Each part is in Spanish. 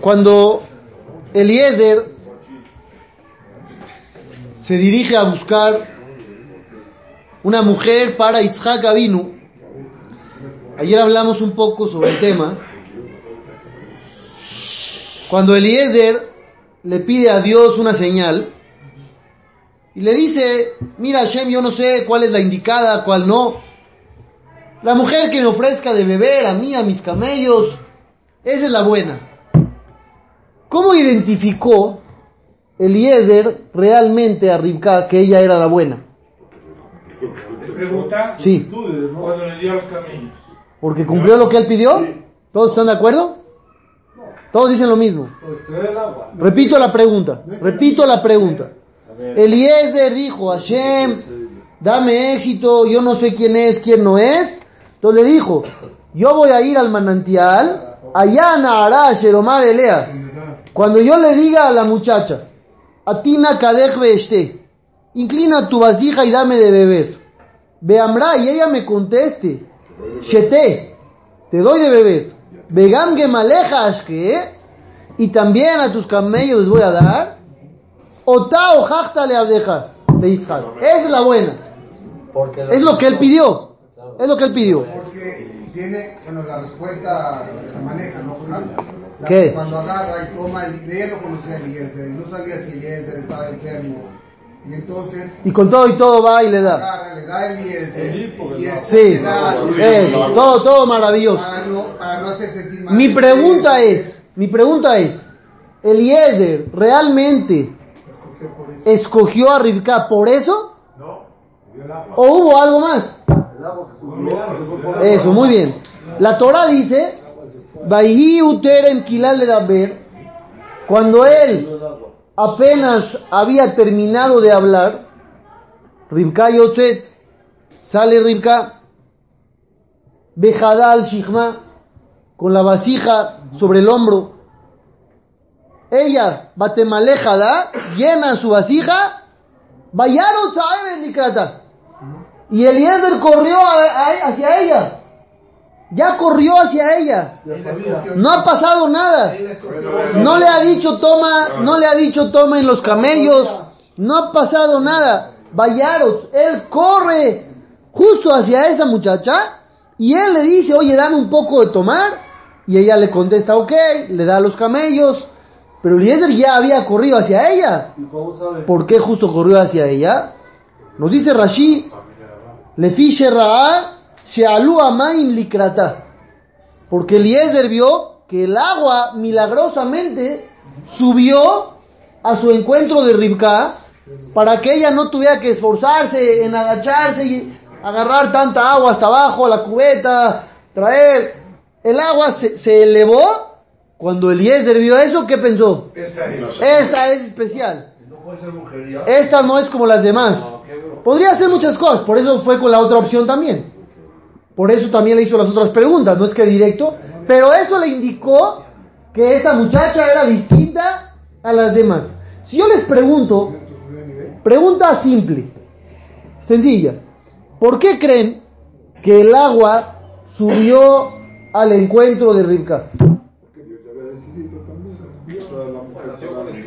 Cuando Eliezer se dirige a buscar una mujer para Itzhak Avinu, ayer hablamos un poco sobre el tema, cuando Eliezer le pide a Dios una señal y le dice, mira Hashem, yo no sé cuál es la indicada, cuál no, la mujer que me ofrezca de beber a mí, a mis camellos, esa es la buena. ¿Cómo identificó Eliezer realmente a Ribka que ella era la buena? Pregunta. Sí. Cuando le dio a los camellos. ¿Porque cumplió lo que él pidió? ¿Todos están de acuerdo? Todos dicen lo mismo. Repito la pregunta. Repito la pregunta. Eliezer dijo, Hashem, dame éxito, yo no sé quién es, quién no es. Entonces le dijo, yo voy a ir al manantial, allá Nahara, Sheromar Elea. Cuando yo le diga a la muchacha, Atina Kadej este, inclina tu vasija y dame de beber. Veamra, y ella me conteste, Shete, te doy de beber. Vegam Gemaleja Ashke, y también a tus camellos voy a dar. Ota o jachta le abdeja, de. Esa es la buena. Es lo que él pidió. Es lo que él pidió. Porque tiene, bueno, la respuesta se maneja, ¿no? La- ¿Qué? Cuando agarra y toma, el, de ella no conocía a Eliezer, no sabía si Eliezer estaba enfermo. Y entonces Y con todo y todo va y le da. agarra, le da a Eliezer. Y después Sí, da- eso, todo, todo maravilloso. Para no, para no hacer sentir mal. Mi pregunta es, mi pregunta es, ¿Eliezer realmente escogió a Rivka por eso? ¿O hubo algo más? Eso, muy bien. La Torah dice, cuando él apenas había terminado de hablar, Yotzet, sale Rivka, Bejadal Shihma, con la vasija sobre el hombro. Ella, Batemalejada, llena su vasija, Vayaron Saeben. Y Eliezer corrió a- a- hacia ella. Ya corrió hacia ella. No ha pasado nada. No le ha dicho toma, no le ha dicho toma en los camellos. No ha pasado nada. Vayaros, él corre justo hacia esa muchacha y él le dice, oye, dame un poco de tomar. Y ella le contesta, ok, le da los camellos. Pero Eliezer ya había corrido hacia ella. ¿Por qué justo corrió hacia ella? Nos dice Rashi, Lefi Shera'a Shealu Amaim Likrata. Porque Eliezer vio que el agua milagrosamente subió a su encuentro de Ribka para que ella no tuviera que esforzarse en agacharse y agarrar tanta agua hasta abajo, la cubeta, traer. El agua se, se elevó. Cuando Eliezer vio eso, ¿qué pensó? Esta es especial. Esta no es como las demás. Podría hacer muchas cosas, por eso fue con la otra opción también. Por eso también le hizo las otras preguntas, no es que directo, pero eso le indicó que esta muchacha era distinta a las demás. Si yo les pregunto, pregunta simple, sencilla, ¿por qué creen que el agua subió al encuentro de Ribka?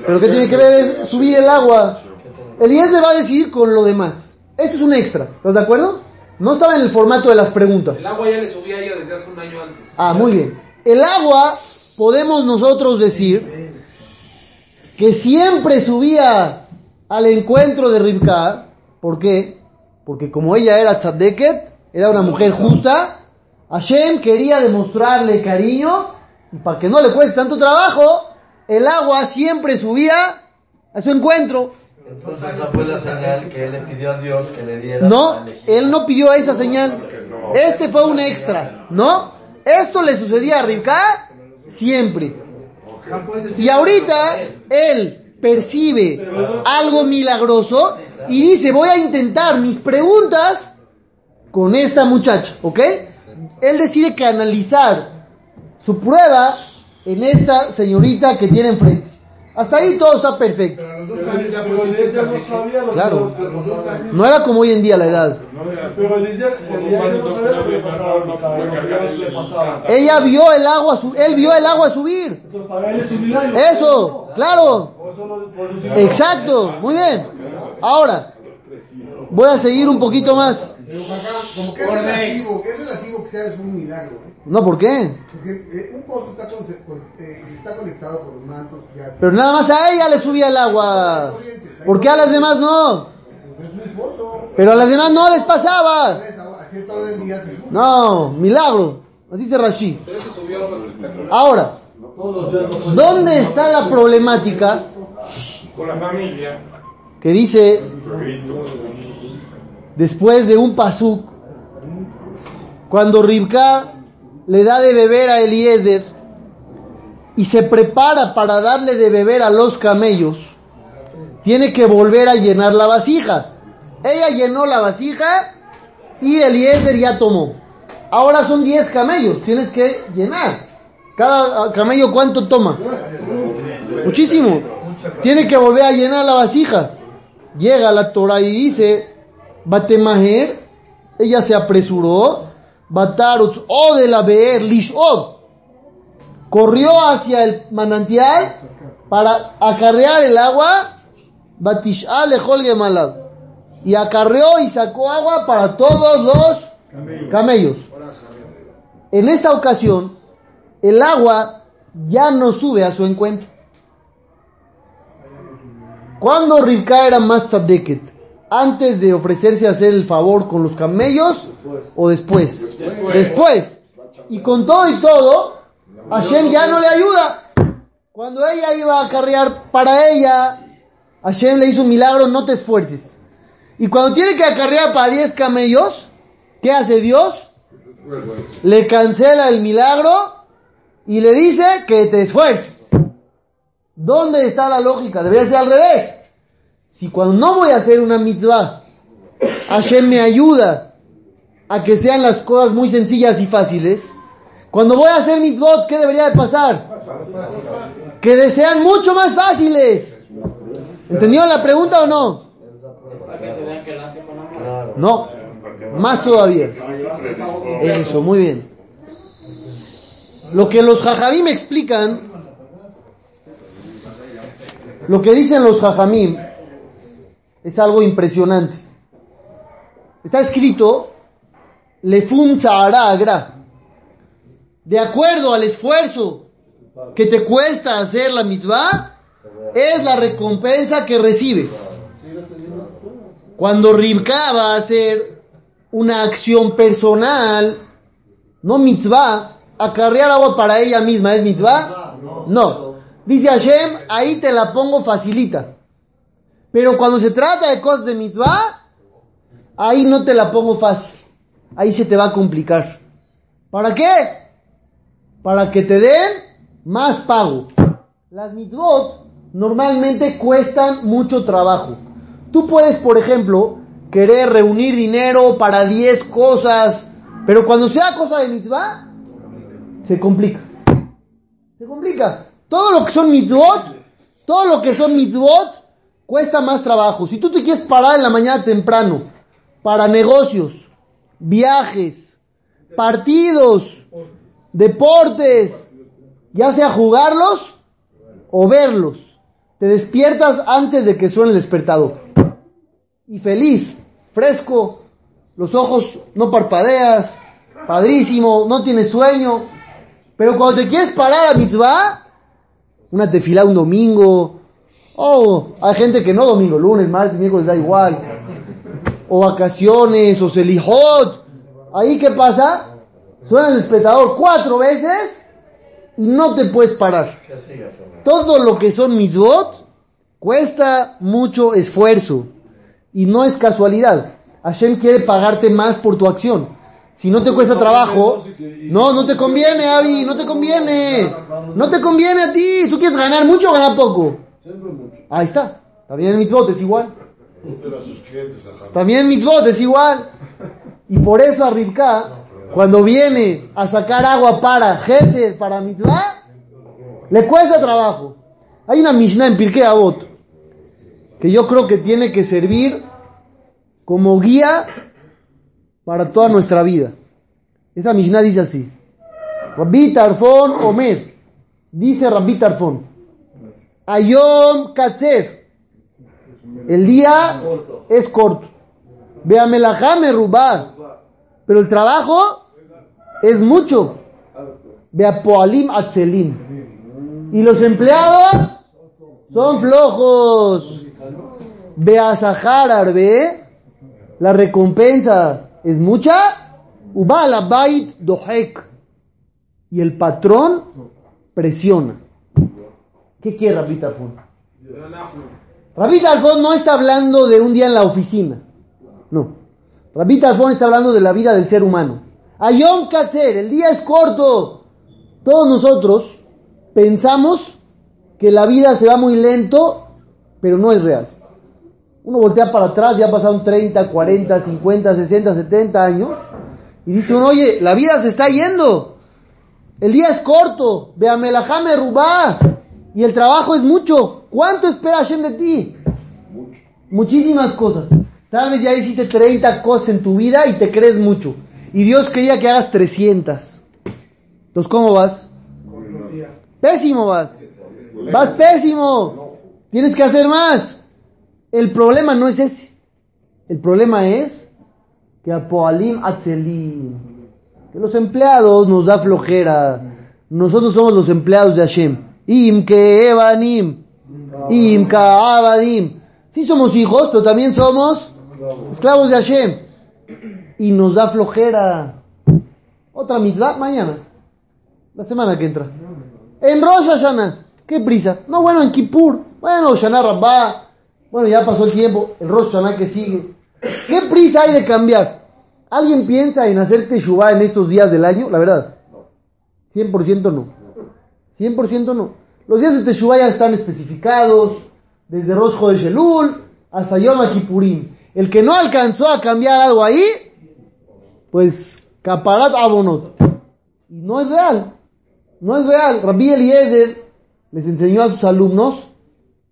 ¿Pero qué tiene que ver subir el agua? Eliezer va a decidir con lo demás. Esto es un extra, ¿estás de acuerdo? No estaba en el formato de las preguntas. El agua ya le subía a ella desde hace un año antes. Ah, muy bien. El agua, podemos nosotros decir que siempre subía al encuentro de Rivka. ¿Por qué? Porque como ella era tzadeket, era una mujer justa, Hashem quería demostrarle cariño y para que no le cueste tanto trabajo, el agua siempre subía a su encuentro. Entonces esa fue la señal que él le pidió a Dios que le diera. No, él no pidió esa señal. Este fue un extra, ¿no? Esto le sucedía a Rivka siempre. Y ahorita él percibe algo milagroso y dice, voy a intentar mis preguntas con esta muchacha, ¿ok? Él decide canalizar su prueba en esta señorita que tiene enfrente. Hasta ahí todo está perfecto. Claro. No era como hoy en día la edad. Ella vio el agua, su- él vio el agua subir. Eso, claro. Exacto, muy bien. Ahora, voy a seguir un poquito más. Pero acá, como que es relativo, que es relativo que sea es un milagro. No, ¿por qué? Porque eh, un pozo está, con- con- eh, está conectado por los mantos ya. Pero nada más a ella le subía el agua. ¿Por qué a las demás no? Pero a las demás no les pasaba. No, milagro. Así dice Rashi. Ahora, ¿dónde está la problemática Con la familia. que dice después de un pasuk, cuando Ribka le da de beber a Eliezer y se prepara para darle de beber a los camellos, tiene que volver a llenar la vasija. Ella llenó la vasija y Eliezer ya tomó. Ahora son 10 camellos, tienes que llenar. Cada camello cuánto toma? Muchísimo. Tiene que volver a llenar la vasija. Llega la Torah y dice, Batemaher, ella se apresuró, Batarutz, o de la Beer, Lishod, corrió hacia el manantial para acarrear el agua, Batish'a lejol gemalab, y acarreó y sacó agua para todos los camellos. En esta ocasión, el agua ya no sube a su encuentro. Cuando Rivka era más tzadeket, antes de ofrecerse a hacer el favor con los camellos o después? Después. Y con todo y todo, Hashem ya no le ayuda. Cuando ella iba a acarrear para ella, Hashem le hizo un milagro, no te esfuerces. Y cuando tiene que acarrear para 10 camellos, ¿qué hace Dios? Le cancela el milagro y le dice que te esfuerces. ¿Dónde está la lógica? Debería ser al revés. Si cuando no voy a hacer una mitzvah, Hashem me ayuda a que sean las cosas muy sencillas y fáciles, cuando voy a hacer mitzvot, ¿qué debería de pasar? Que desean mucho más fáciles. ¿Entendieron la pregunta o no? No, más todavía. Eso, muy bien. Lo que los jajamim explican, lo que dicen los jajamim, es algo impresionante. Está escrito, Tzahara Agra. De acuerdo al esfuerzo que te cuesta hacer la mitzvah, es la recompensa que recibes. Cuando Ribka va a hacer una acción personal, no mitzvah, acarrear agua para ella misma, ¿es mitzvah? No. Dice Hashem, ahí te la pongo facilita. Pero cuando se trata de cosas de mitzvah, ahí no te la pongo fácil. Ahí se te va a complicar. ¿Para qué? Para que te den más pago. Las mitzvot normalmente cuestan mucho trabajo. Tú puedes, por ejemplo, querer reunir dinero para 10 cosas, pero cuando sea cosa de mitzvah, se complica. Se complica. Todo lo que son mitzvot, todo lo que son mitzvot, cuesta más trabajo. Si tú te quieres parar en la mañana temprano para negocios, viajes, partidos, deportes, ya sea jugarlos o verlos, te despiertas antes de que suene el despertador. Y feliz, fresco, los ojos no parpadeas, padrísimo, no tienes sueño. Pero cuando te quieres parar a mitzvah, una tefila un domingo, oh, hay gente que no domingo, lunes, martes, miércoles, da igual. O vacaciones, o selijot. Ahí qué pasa? Suena el cuatro veces y no te puedes parar. Todo lo que son mitzvot cuesta mucho esfuerzo y no es casualidad. Hashem quiere pagarte más por tu acción. Si no te cuesta trabajo, no, no te conviene, Avi, no te conviene. No te conviene a ti. Tú quieres ganar mucho o ganar poco. Ahí está. También el mitzvot es igual. También mitzvot es igual. Y por eso a Ribka, cuando viene a sacar agua para Gesed, para mitzvah, le cuesta trabajo. Hay una Mishnah en Pirkei Avot que yo creo que tiene que servir como guía para toda nuestra vida. Esa Mishnah dice así. Rabbi Tarfon Omer. Dice Rabbi Tarfon. Ayom Katzer. El día es corto. Beamelajame Rubá. Pero el trabajo es mucho. Beapoalim Atzelim. Y los empleados son flojos. Beasahar Arbe. La recompensa es mucha. Ubala Bait Dohek. Y el patrón presiona. ¿Qué quiere Rabbi Tarfon? Rabbi Tarfon no está hablando de un día en la oficina. No. Rabbi Tarfon está hablando de la vida del ser humano. Ayom Katzer, el día es corto. Todos nosotros pensamos que la vida se va muy lento, pero no es real. Uno voltea para atrás, ya pasaron 30, 40, 50, 60, 70 años, y dice uno, oye, la vida se está yendo. El día es corto, veamelajame rubá, y el trabajo es mucho. ¿Cuánto espera Hashem de ti? Muchísimas cosas. Tal vez ya hiciste 30 cosas en tu vida y te crees mucho. Y Dios quería que hagas 300. Entonces, ¿cómo vas? Pésimo vas. Vas pésimo. Tienes que hacer más. El problema no es ese. El problema es que a Poalim Atzelim, que los empleados nos da flojera. Nosotros somos los empleados de Hashem. Im que evanim. Im ka abadim. Sí somos hijos, pero también somos esclavos de Hashem. Y nos da flojera. Otra mitzvah mañana. La semana que entra. En Rosh Hashanah. ¿Qué prisa? No, bueno, en Kippur. Bueno, Shana Rabbah. Bueno, ya pasó el tiempo. El Rosh Hashanah que sigue. ¿Qué prisa hay de cambiar? ¿Alguien piensa en hacer Teshuvah en estos días del año? La verdad. 100% no. 100% no. Los días de Teshuvah ya están especificados. Desde Rosh de Shelul hasta Yom Kippurim. El que no alcanzó a cambiar algo ahí, pues caparat abonot. Y no es real. No es real. Rabbi Eliezer les enseñó a sus alumnos,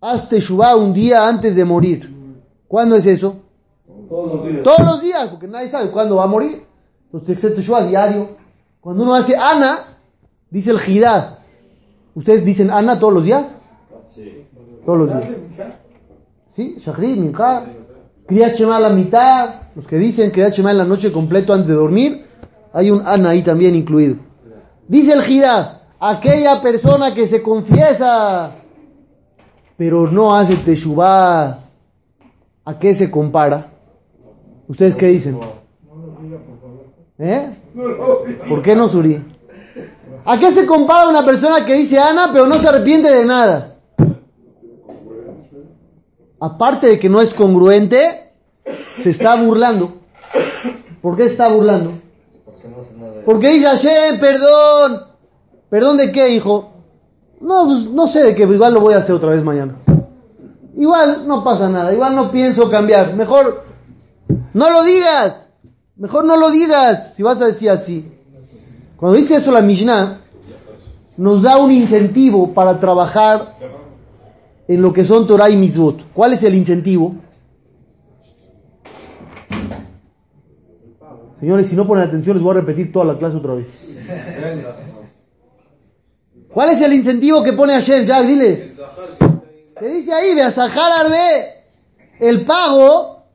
haz Teshuvah un día antes de morir. ¿Cuándo es eso? Todos los días. Todos los días, porque nadie sabe cuándo va a morir. Entonces, hacer Teshuvah diario. Cuando uno hace Ana, dice el Jidad. ¿Ustedes dicen Ana todos los días? Todos los días. ¿Sí? Shachrit, Mincha, Kriyat Shema a la mitad. Los que dicen Kriyat Shema en la noche completo antes de dormir. Hay un Ana ahí también incluido. Dice el Jidad, aquella persona que se confiesa, pero no hace Teshuvah, ¿a qué se compara? ¿Ustedes qué dicen? ¿Eh? ¿Por qué no Suri? ¿A qué se compara una persona que dice Ana pero no se arrepiente de nada? Aparte de que no es congruente, se está burlando. ¿Por qué está burlando? Porque dice Hashem, perdón. ¿Perdón de qué, hijo? No, pues, no sé de qué, igual lo voy a hacer otra vez mañana. Igual no pasa nada, igual no pienso cambiar. Mejor no lo digas. Mejor no lo digas si vas a decir así. Cuando dice eso la Mishnah, nos da un incentivo para trabajar en lo que son Torah y Mitzvot. ¿Cuál es el incentivo? Señores, si no ponen atención, les voy a repetir toda la clase otra vez. ¿Cuál es el incentivo que pone Hashem? Jack, diles. Se dice ahí, Sahar Arbe. El pago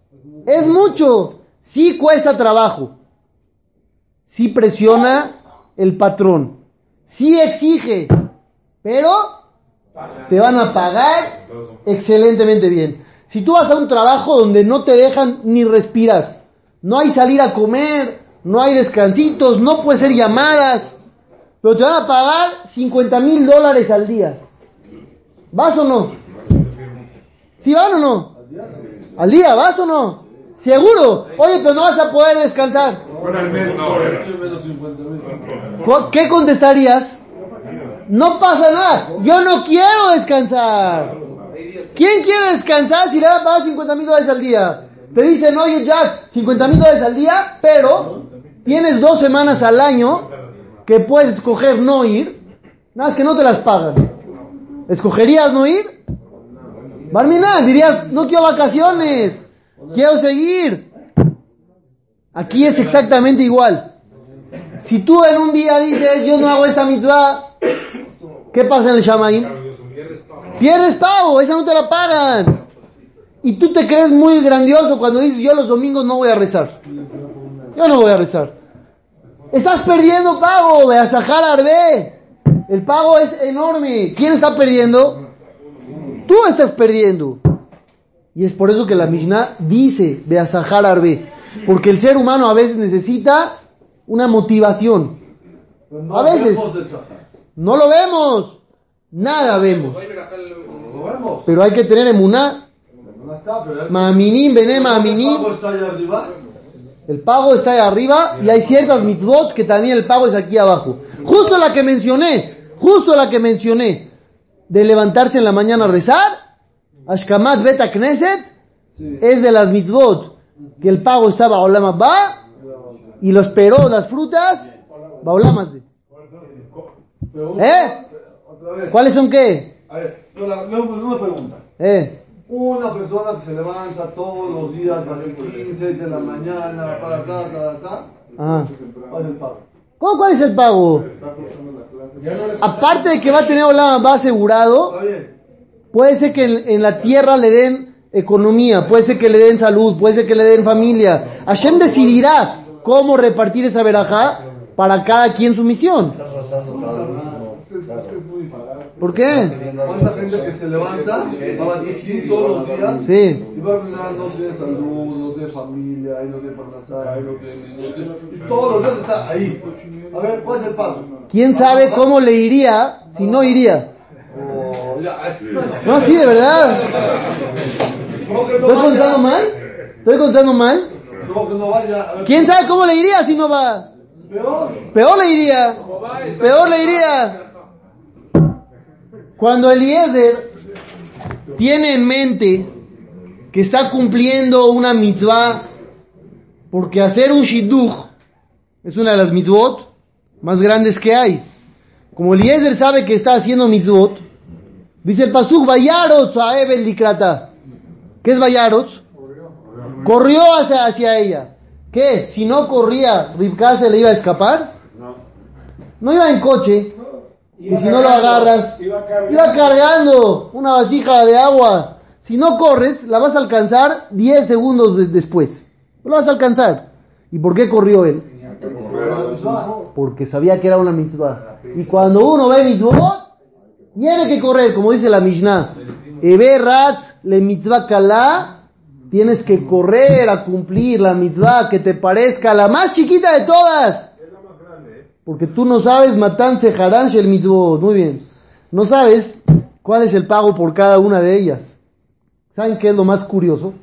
es mucho. Sí cuesta trabajo. Sí presiona el patrón. Sí exige. Pero te van a pagar excelentemente bien. Si tú vas a un trabajo donde no te dejan ni respirar, no hay salir a comer, no hay descansitos, no puede ser llamadas, pero te van a pagar 50 mil dólares al día. ¿Vas o no? ¿Sí van o no? ¿Al día vas o no? ¿Seguro? Oye, pero no vas a poder descansar. Fuera el médico. ¿Cu- ¿Qué contestarías? No pasa nada. Yo no quiero descansar. ¿Quién quiere descansar si le van a pagar 50 mil dólares al día? Te dicen, oye Jack, 50 mil dólares al día, pero tienes dos semanas al año que puedes escoger no ir, nada más que no te las pagan. ¿Escogerías no ir? Barminan, dirías, no quiero vacaciones, quiero seguir. Aquí es exactamente igual. Si tú en un día dices, yo no hago esta mitzvah, ¿qué pasa en el Shamaim? Pierdes pago, esa no te la pagan. Y tú te crees muy grandioso cuando dices, yo los domingos no voy a rezar. Yo no voy a rezar. Estás perdiendo pago, Beasahar Arbe. El pago es enorme. ¿Quién está perdiendo? Tú estás perdiendo. Y es por eso que la Mishnah dice Beasahar Arbe. Porque el ser humano a veces necesita una motivación. A veces. No lo vemos. Nada vemos. Pero hay que tener emuná. Maminim, bené maminim. pago está ahí arriba. El pago está ahí arriba y hay ciertas mitzvot que también el pago es aquí abajo. Justo la que mencioné, justo la que mencioné, de levantarse en la mañana a rezar, Ashkamat Beta Knesset, Sí. es de las mitzvot, que el pago está Baolama Ba, y los peros, las frutas, Baolamas ¿Eh? ¿Cuáles son qué? A ver, una pregunta. Eh, Una persona que se levanta todos los días a las 15, 6 de la mañana, para acá, ta, ta, ta, ajá. ¿cuál es el pago? ¿Cómo, ¿Cuál es el pago? Aparte de que va a tener Olama Ba asegurado, Está bien. Puede ser que en, en la tierra le den economía, puede ser que le den salud, puede ser que le den familia. Hashem decidirá cómo repartir esa verajá para cada quien su misión. ¿Por qué? ¿Cuánta gente que se levanta, va a dirigir todos los días? Sí. Y va a pensar, no tiene salud, no tiene familia, ahí no tiene parnasá, ahí no tiene, no tiene... Y todos los días está ahí. A ver, ¿cuál es el pago? ¿Quién sabe cómo le iría si no iría? Oh, ya, es- No, sí, de verdad. ¿Cómo que no ¿Estoy contando mal? ¿Estoy contando mal? ¿Quién sabe cómo le iría si no va? Peor le iría. Peor le iría. Cuando Eliezer tiene en mente que está cumpliendo una mitzvah, porque hacer un shidduch es una de las mitzvot más grandes que hay. Como Eliezer sabe que está haciendo mitzvot, dice el pasuk, Vayarot Saeb el Likrata. ¿Qué es Vayarot? Corrió hacia, hacia ella. ¿Qué? Si no corría, Ribka se le iba a escapar. No iba en coche. Y si no lo agarras, Iba cargando. iba cargando una vasija de agua. Si no corres, la vas a alcanzar 10 segundos des- después. No la vas a alcanzar. ¿Y por qué corrió él? Porque sabía que era una mitzvah. Y cuando uno ve mitzvot, tiene que correr, como dice la Mishnah. Ebe ratz le mitzvah kalá, tienes que correr a cumplir la mitzvah que te parezca la más chiquita de todas. Porque tú no sabes matan seharán shel mitzvot. Muy bien. No sabes cuál es el pago por cada una de ellas. ¿Saben qué es lo más curioso?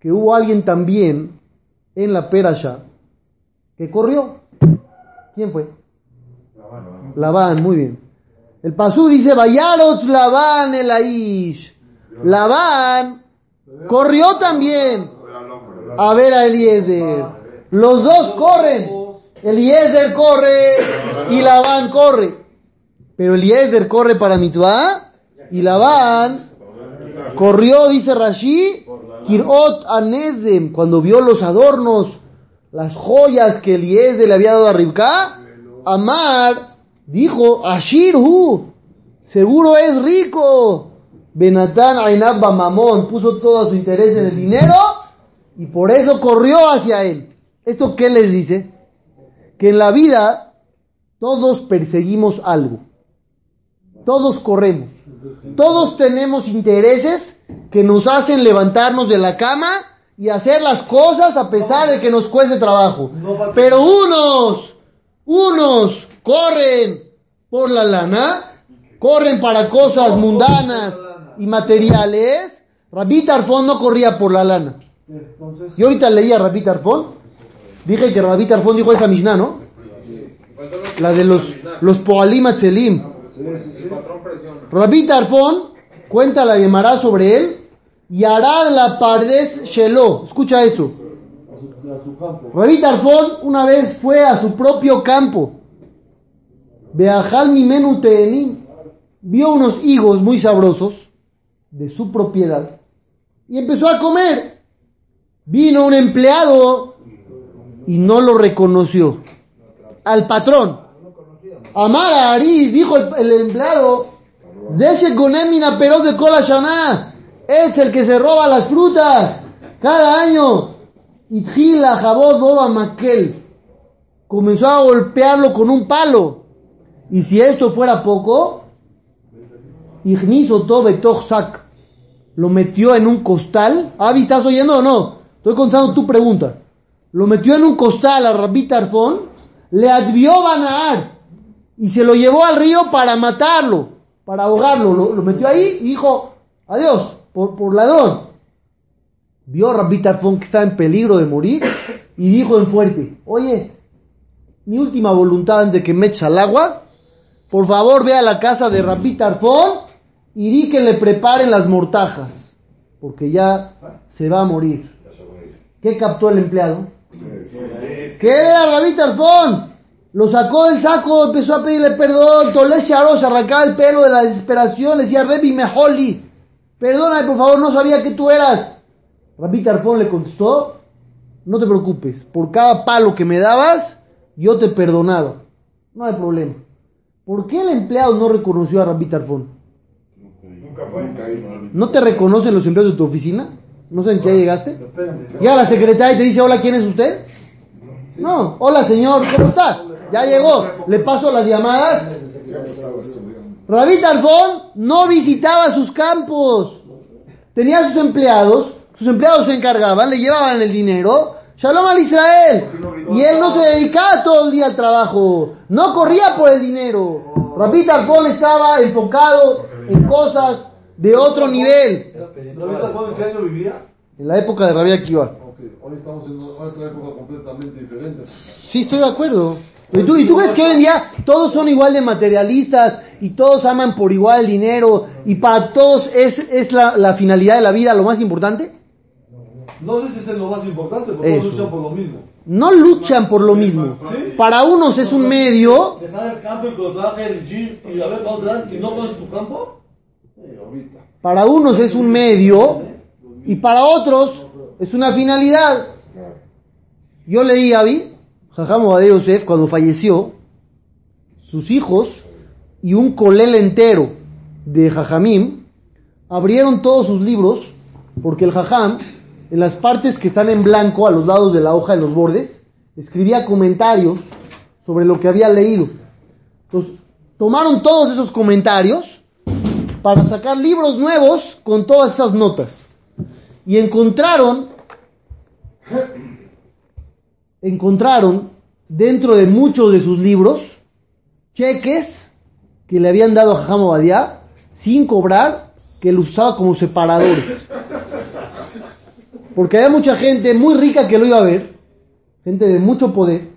Que hubo alguien también en la Perasha que corrió. ¿Quién fue? Labán, muy bien. El pasú dice, Vayarot Labán el Aish. Labán corrió también a ver a Eliezer. Los dos corren. Eliezer corre y Labán corre. Pero Eliezer corre para mitzvah y Labán corrió, dice Rashi, Kirot Anezem, cuando vio los adornos, las joyas que Eliezer le había dado a Ribka, Amar dijo, Ashirhu, seguro es rico. Benatán Ainab Mamón puso todo su interés en el dinero y por eso corrió hacia él. ¿Esto qué les dice? Que en la vida todos perseguimos algo. Todos corremos. Todos tenemos intereses que nos hacen levantarnos de la cama y hacer las cosas a pesar de que nos cueste trabajo. Pero unos, unos corren por la lana, corren para cosas mundanas y materiales. Rabí Tarfón no corría por la lana. Yo ahorita leía a Rabí Tarfón. Dije que Rabí Tarfón dijo esa Mishnah, ¿no? La de los, los Poalim Atzelim. Rabí Tarfón cuenta la Gemara sobre él y hará la pardes Shelo. Escucha eso. Rabí Tarfón una vez fue a su propio campo. Beajal mimenu teenim. vio unos higos muy sabrosos de su propiedad y empezó a comer. Vino un empleado y no lo reconoció. Al patrón. Amara Aris, dijo el, el empleado, "Zeshe gonemina de cola shaná". es el que se roba las frutas cada año. Itjila jabot boba maquel. Comenzó a golpearlo con un palo. Y si esto fuera poco. Lo metió en un costal. Avi, ¿estás oyendo o no? Estoy contando tu pregunta. Lo metió en un costal a Rabbi Tarfón. Le advió Banaar. Y se lo llevó al río para matarlo. Para ahogarlo. Lo, metió ahí y dijo, adiós, por, por ladrón. Vio a Rabbi Tarfón que estaba en peligro de morir. Y dijo en fuerte, oye, mi última voluntad antes de que me eche al agua. Por favor, ve a la casa de Rabbi Tarfón y di que le preparen las mortajas, porque ya se va a morir. ¿Qué captó el empleado? ¿Qué era Rabí Tarfón? Lo sacó del saco, empezó a pedirle perdón, Tolés se arrancaba el pelo de la desesperación, le decía, Rebi Mejoli, perdóname por favor, no sabía que tú eras. Rabí Tarfón le contestó, no te preocupes, por cada palo que me dabas, yo te perdonaba. No hay problema. ¿Por qué el empleado no reconoció a Rabí Tarfón? ¿No te reconocen los empleados de tu oficina? ¿No saben que ya llegaste? Ya la secretaria te dice, hola, ¿quién es usted? No, hola señor, ¿cómo está? Ya llegó, le paso las llamadas. Rabí Tarfón no visitaba sus campos. Tenía sus empleados, sus empleados se encargaban, le llevaban el dinero. Shalom al Israel. Y él no se dedicaba todo el día al trabajo. No corría por el dinero. Rabí Tarfón estaba enfocado en cosas de otro nivel. ¿Rabí Tarfón en qué año vivía? En la época de Rabí Akiva. Ok, hoy estamos en otra época completamente diferente. Sí, estoy de acuerdo. ¿Y tú, ¿Y tú crees que hoy en día todos son igual de materialistas y todos aman por igual el dinero y para todos es, es la, la finalidad de la vida lo más importante? No sé si es lo más importante, porque todos luchan por lo mismo. No luchan por lo mismo. ¿Sí? Para unos es un medio, Dejar el campo y colocar el gym y a ver cuándo te das y no conoces tu campo. Ahorita. para unos es un medio y para otros es una finalidad. Yo leí a Avi, Jajam Obadiah Yosef, cuando falleció, sus hijos y un colel entero de Jajamim abrieron todos sus libros porque el Jajam, en las partes que están en blanco, a los lados de la hoja, en los bordes, escribía comentarios sobre lo que había leído. Entonces, tomaron todos esos comentarios para sacar libros nuevos con todas esas notas. Y encontraron, encontraron dentro de muchos de sus libros cheques que le habían dado a Jajam Obadiah sin cobrar, que lo usaba como separadores. Porque había mucha gente muy rica que lo iba a ver, gente de mucho poder,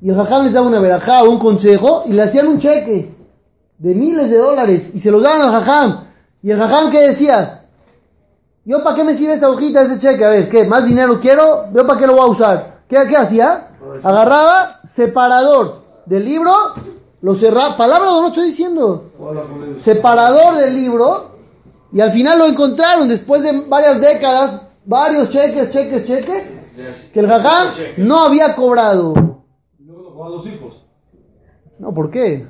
y el Jajam les daba una verajá o un consejo y le hacían un cheque de miles de dólares y se los daban al Jajam. Y el Jajam que decía, yo para qué me sirve esta hojita, ese cheque, a ver, ¿qué? ¿Más dinero quiero? ¿Yo para qué lo voy a usar? ¿Qué, qué hacía? Agarraba separador del libro, lo cerraba, palabra no estoy diciendo, separador del libro y al final lo encontraron después de varias décadas, varios cheques, cheques, cheques, que el Jajam no había cobrado. Los hijos. No, ¿por qué?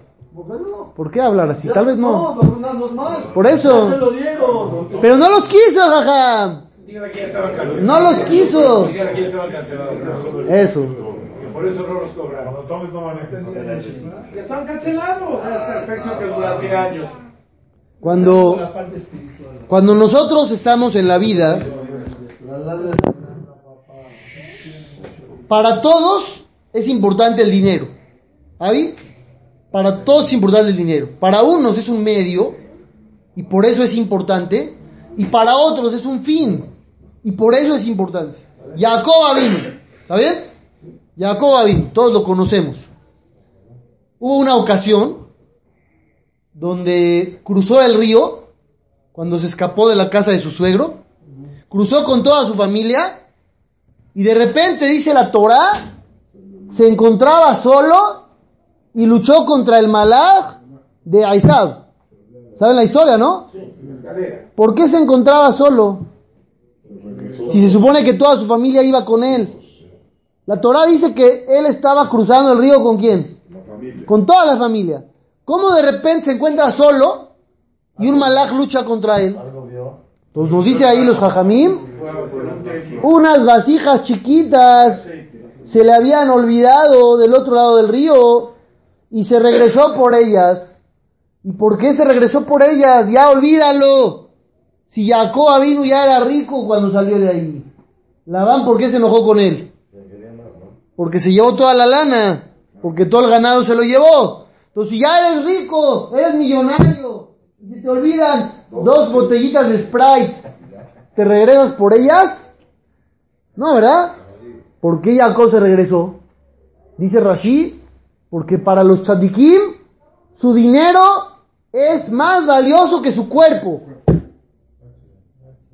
¿Por qué hablar así? Ya Tal vez no. No, pero no es mal. Por eso. Ya se lo dieron. Pero no los quiso el Jajam. No los quiso. Eso. Eso no los cobraron. Que están cancelados. Hasta excepción que durante años. Cuando, cuando nosotros estamos en la vida, para todos es importante el dinero. Para todos es importante el dinero. Para unos es un medio y por eso es importante. Y para otros es un fin y por eso es importante. Jacob vino. ¿Está bien? Jacob vino. Todos lo conocemos. Hubo una ocasión donde cruzó el río cuando se escapó de la casa de su suegro, cruzó con toda su familia y de repente dice la Torah, se encontraba solo y luchó contra el malaj de Aizab. ¿Saben la historia, no? ¿Por qué se encontraba solo? Si se supone que toda su familia iba con él. La Torah dice que él estaba cruzando el río con quién? Con toda la familia. ¿Cómo de repente se encuentra solo y un malaj lucha contra él? Pues nos dice ahí los jajamim, unas vasijas chiquitas se le habían olvidado del otro lado del río y se regresó por ellas. ¿Y por qué se regresó por ellas? Ya olvídalo. Si Jacob vino ya era rico cuando salió de ahí. Labán, ¿por qué se enojó con él? Porque se llevó toda la lana. Porque todo el ganado se lo llevó. Entonces, si ya eres rico, eres millonario, si te olvidan dos botellitas de Sprite, ¿te regresas por ellas? No, ¿verdad? ¿Por qué Jacob se regresó? Dice Rashi, porque para los tzadikim, su dinero es más valioso que su cuerpo.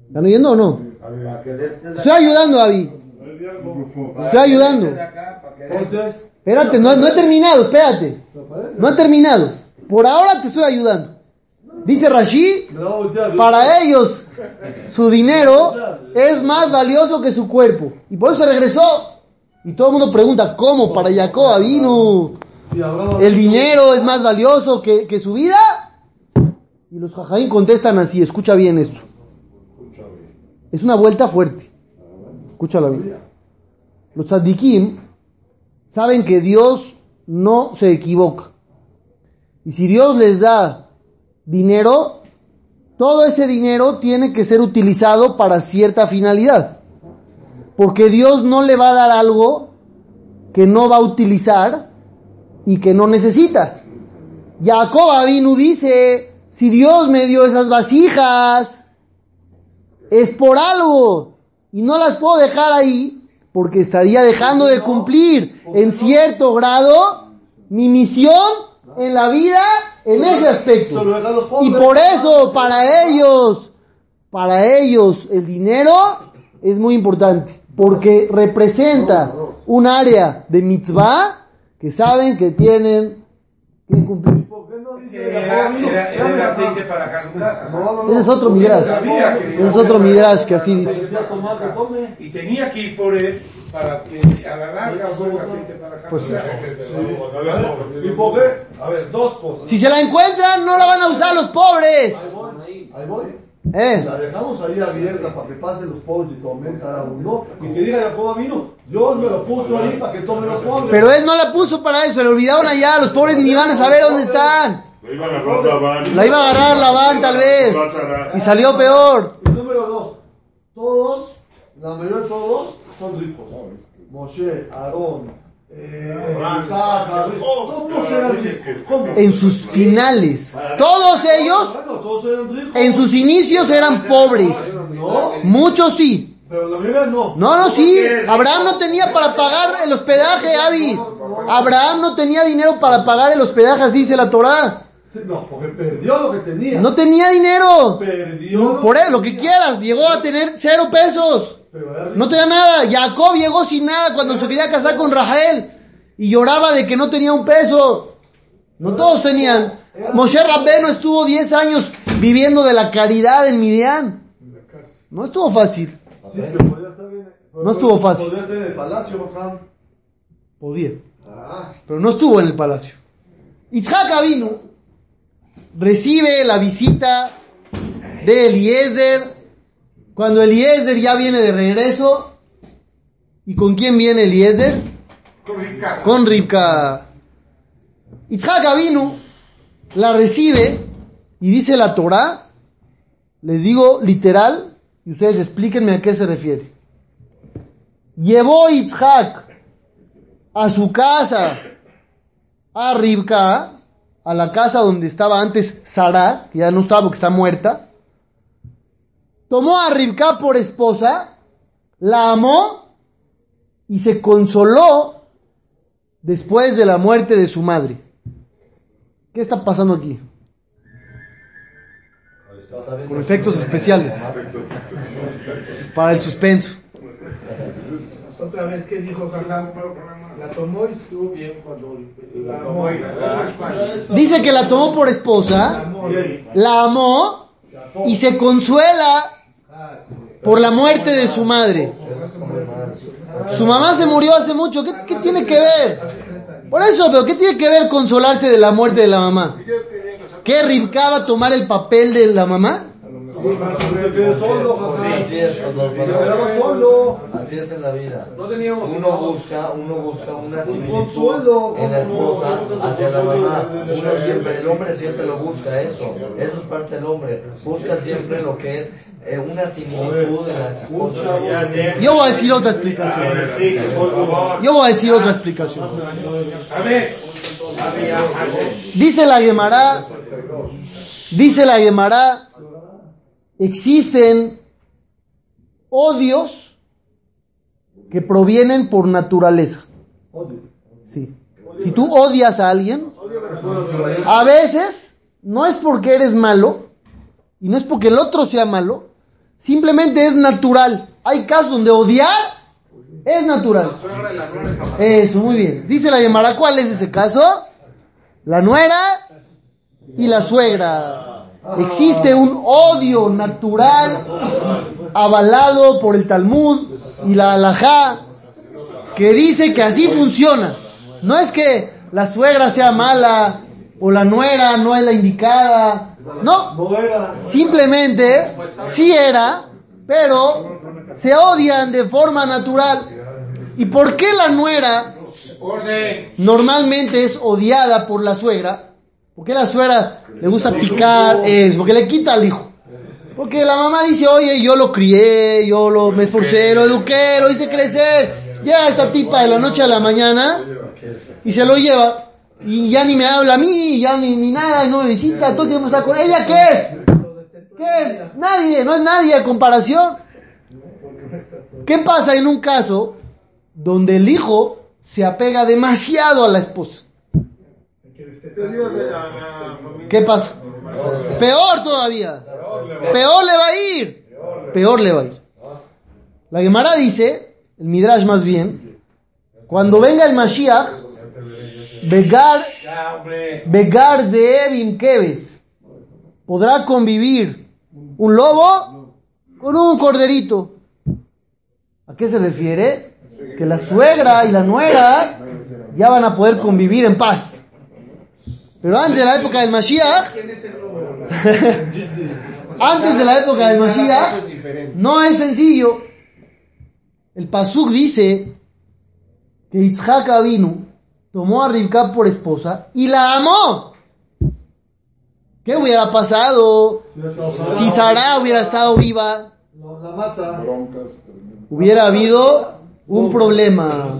¿Están oyendo o no? Estoy ayudando, Avi. Estoy ayudando. Espérate, no, no he terminado, espérate. No he terminado. Por ahora te estoy ayudando. Dice Rashi, para ellos su dinero es más valioso que su cuerpo. Y por eso regresó. Y todo el mundo pregunta, ¿cómo para Jacob vino? ¿El dinero es más valioso que, que su vida? Y los jajaín contestan así, escucha bien esto. Es una vuelta fuerte. Escúchala bien. Los tzadikim saben que Dios no se equivoca. Y si Dios les da dinero, todo ese dinero tiene que ser utilizado para cierta finalidad. Porque Dios no le va a dar algo que no va a utilizar y que no necesita. Jacob Avinu dice, si Dios me dio esas vasijas, es por algo y no las puedo dejar ahí porque estaría dejando de cumplir en cierto grado mi misión en la vida en ese aspecto. Y por eso para ellos, para ellos el dinero es muy importante porque representa un área de mitzvah que saben que tienen que cumplir. No. Ese es otro midrash. Ese es otro midrash que así dice. Y tenía que ir por él para que a la larga el aceite para Hanukkah. Pues. ¿Y por qué? A ver, dos cosas. Si se la encuentran, no la van a usar los pobres. Ahí voy. Ahí voy. ¿Eh? La dejamos ahí abierta para que pasen los pobres y tomen cada uno. Y que diga Jacob vino. Dios me lo puso ahí para que tomen los pobres. Pero él no la puso para eso, se le olvidaron allá. Los pobres ni van a saber dónde están. Lo iba a agarrar la van. La iba a agarrar la van tal vez. Y salió peor. Y número dos. Todos, la mayoría de todos, son ricos. Moshe, Aarón, eh, Isaac, Jacob, todos eran ricos. ¿Cómo? En sus finales. Todos ellos, en sus inicios, eran pobres. No, Muchos sí. pero la mayoría no. No, no, sí. Abraham no tenía para pagar el hospedaje, Avi. Abraham no tenía dinero para pagar el hospedaje, así dice la Torah. No, porque perdió lo que tenía. No tenía dinero. Perdió. Por él, lo que quieras. Llegó a tener cero pesos. No tenía nada. Jacob llegó sin nada cuando se quería casar con Rahel. Y lloraba de que no tenía un peso. No todos tenían. Moshe Rabbeno estuvo 10 años viviendo de la caridad en Midian. No estuvo fácil. No estuvo fácil. Podía estar en el palacio. Podía. Ah, Pero no estuvo en el palacio. Isaac vino. Recibe la visita de Eliezer. Cuando Eliezer ya viene de regreso. ¿Y con quién viene Eliezer? Con con Ribka. Isaac vino, la recibe y dice la Torah, les digo literal, y ustedes explíquenme a qué se refiere. Llevó Isaac a su casa, a Ribka, a la casa donde estaba antes Sara, que ya no estaba porque está muerta. Tomó a Ribka por esposa, la amó y se consoló después de la muerte de su madre. ¿Qué está pasando aquí? Con efectos especiales. Para el suspenso. Otra vez que dijo Jajam, La tomó y estuvo bien cuando la tomó y la Dice que la tomó por esposa, la amó y se consuela por la muerte de su madre. Su mamá se murió hace mucho. ¿Qué, qué tiene que ver? Por eso, pero ¿qué tiene que ver consolarse de la muerte de la mamá? ¿Qué Rivka va a tomar el papel de la mamá? Solo, Sí, así es, cuando- cuando- solo. Así es en la vida. No teníamos Uno busca, uno busca una similitud en la esposa hacia la mamá. Uno siempre, el hombre siempre lo busca eso. Eso es parte del hombre. Busca siempre lo que es eh, una similitud en las esposas. Yo voy a decir otra explicación. Yo voy a decir otra explicación. A ver. Dice la Gemara, dice la Gemara, existen odios que provienen por naturaleza. Sí. Si tú odias a alguien, a veces no es porque eres malo y no es porque el otro sea malo, simplemente es natural. Hay casos donde odiar es natural. Eso, muy bien. Dice la Gemara, ¿cuál es ese caso? La nuera y la suegra. Existe un odio natural avalado por el Talmud y la Alajá que dice que así funciona. No es que la suegra sea mala o la nuera no es la indicada. No, simplemente sí era, pero se odian de forma natural. ¿Y por qué la nuera normalmente es odiada por la suegra? ¿Por qué la suegra le gusta picar? Es porque le quita al hijo. Porque la mamá dice, oye, yo lo crié, yo lo me esforcé, lo eduqué, lo hice crecer. Ya esta tipa de la noche a la mañana y se lo lleva. Y ya ni me habla a mí, ya ni, ni nada, no me visita, todo el tiempo está con ella. ¿Qué es? ¿Qué es? Nadie, no es nadie a comparación. ¿Qué pasa en un caso donde el hijo se apega demasiado a la esposa? ¿Qué pasa? Peor todavía. Peor le va a ir. Peor le va a ir. La Gemara dice, el Midrash más bien, cuando venga el Mashiach, Begar. Begar de Evim Keves, podrá convivir un lobo con un corderito. ¿A qué se refiere? Que la suegra y la nuera ya van a poder convivir en paz. Pero antes de la época del Mashiach, antes de la época del Mashiach, no es sencillo. El Pasuk dice que Yitzhak Avinu tomó a Rivka por esposa y la amó. ¿Qué hubiera pasado si Sara hubiera estado viva? No, la mata. Hubiera habido un problema.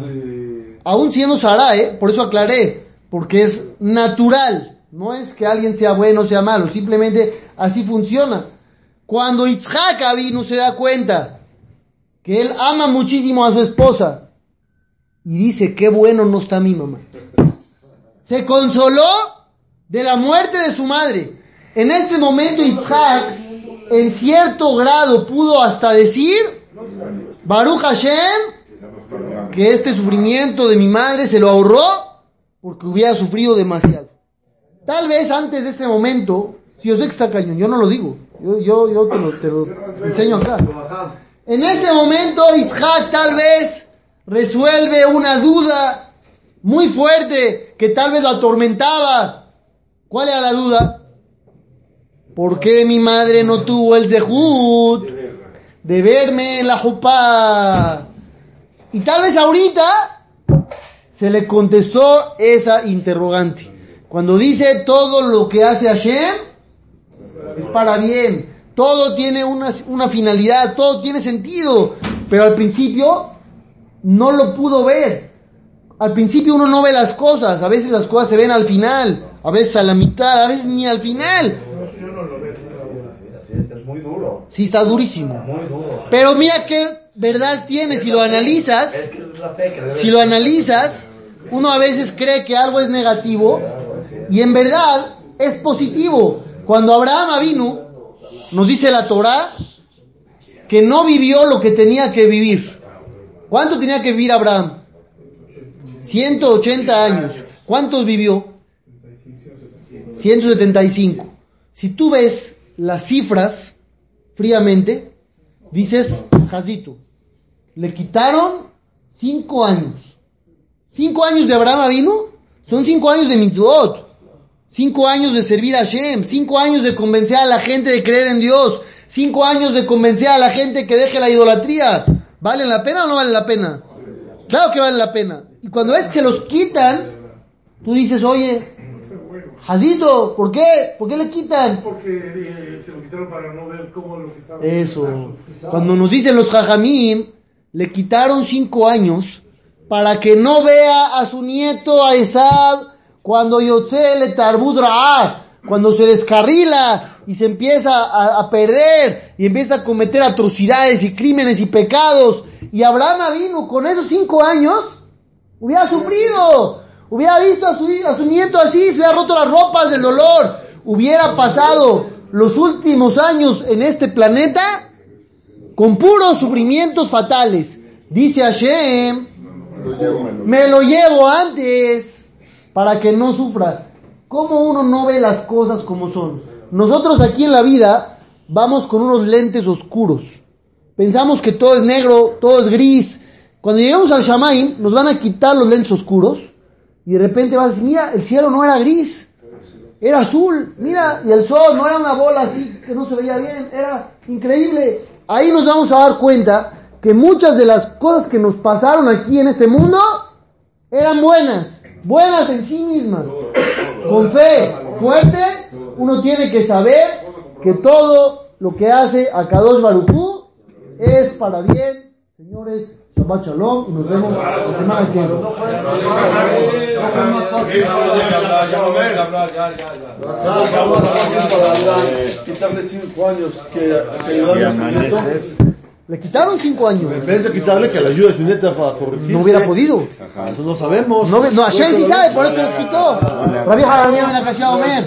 Aún siendo Sara, ¿eh? por eso aclaré, porque es natural. No es que alguien sea bueno o sea malo, simplemente así funciona. Cuando Yitzhak Avinu se da cuenta que él ama muchísimo a su esposa y dice, qué bueno no está mi mamá. Se consoló de la muerte de su madre. En este momento Yitzhak, en cierto grado, pudo hasta decir, Baruch Hashem, que este sufrimiento de mi madre se lo ahorró porque hubiera sufrido demasiado. Tal vez antes de este momento, si yo sé que está cañón, yo no lo digo, yo, yo, yo te, lo, te lo enseño acá. En este momento Yitzhak tal vez resuelve una duda muy fuerte que tal vez lo atormentaba. ¿Cuál era la duda? ¿Por qué mi madre no tuvo el zehut de verme en la jupá? Y tal vez ahorita se le contestó esa interrogante. Cuando dice todo lo que hace Hashem es para bien. Todo tiene una, una finalidad, todo tiene sentido. Pero al principio no lo pudo ver. Al principio uno no ve las cosas. A veces las cosas se ven al final. A veces a la mitad. A veces ni al final. Sí, está durísimo. Pero mira qué verdad tiene si lo analizas. Si lo analizas, uno a veces cree que algo es negativo y en verdad es positivo. Cuando Abraham vino, nos dice la Torah que no vivió lo que tenía que vivir. ¿Cuánto tenía que vivir Abraham? 180 años. ¿Cuántos vivió? 175. Si tú ves las cifras fríamente, dices, Jazito, le quitaron 5 años. 5 años de Abraham vino son 5 años de mitzvot. 5 años de servir a Shem. 5 años de convencer a la gente de creer en Dios. 5 años de convencer a la gente que deje la idolatría. ¿Valen la pena o no valen la pena? Claro que valen la pena. Y cuando ves que se los quitan, tú dices, oye, Jazito, ¿por qué? ¿Por qué le quitan? Porque eh, se lo quitaron para no ver cómo lo que estaba Eso. Cuando nos dicen los jajamim, le quitaron cinco años para que no vea a su nieto a Esab cuando Yotze le tarbudra, cuando se descarrila y se empieza a, a perder y empieza a cometer atrocidades y crímenes y pecados. Y Abraham vino con esos cinco años, hubiera sufrido, hubiera visto a su, a su nieto así, se hubiera roto las ropas del dolor, hubiera pasado los últimos años en este planeta con puros sufrimientos fatales. Dice Hashem, me lo llevo antes para que no sufra. ¿Cómo uno no ve las cosas como son? Nosotros aquí en la vida vamos con unos lentes oscuros. Pensamos que todo es negro, todo es gris. Cuando lleguemos al Shamaim, nos van a quitar los lentes oscuros y de repente vas a decir, mira, el cielo no era gris, era azul, mira, y el sol no era una bola así que no se veía bien, era increíble. Ahí nos vamos a dar cuenta que muchas de las cosas que nos pasaron aquí en este mundo eran buenas, buenas en sí mismas. Con fe fuerte, uno tiene que saber que todo lo que hace a Kadosh es para bien. Señores, Shabbat Shalom y nos vemos la semana que viene. Quitarle cinco años que. Le quitaron cinco años. En vez de quitarle que le ayude a su nieta para corregir. No hubiera podido. Eso no sabemos. No, no, Hashem sí sabe, por eso los quitó. Rabbi Hananiah ben Omer.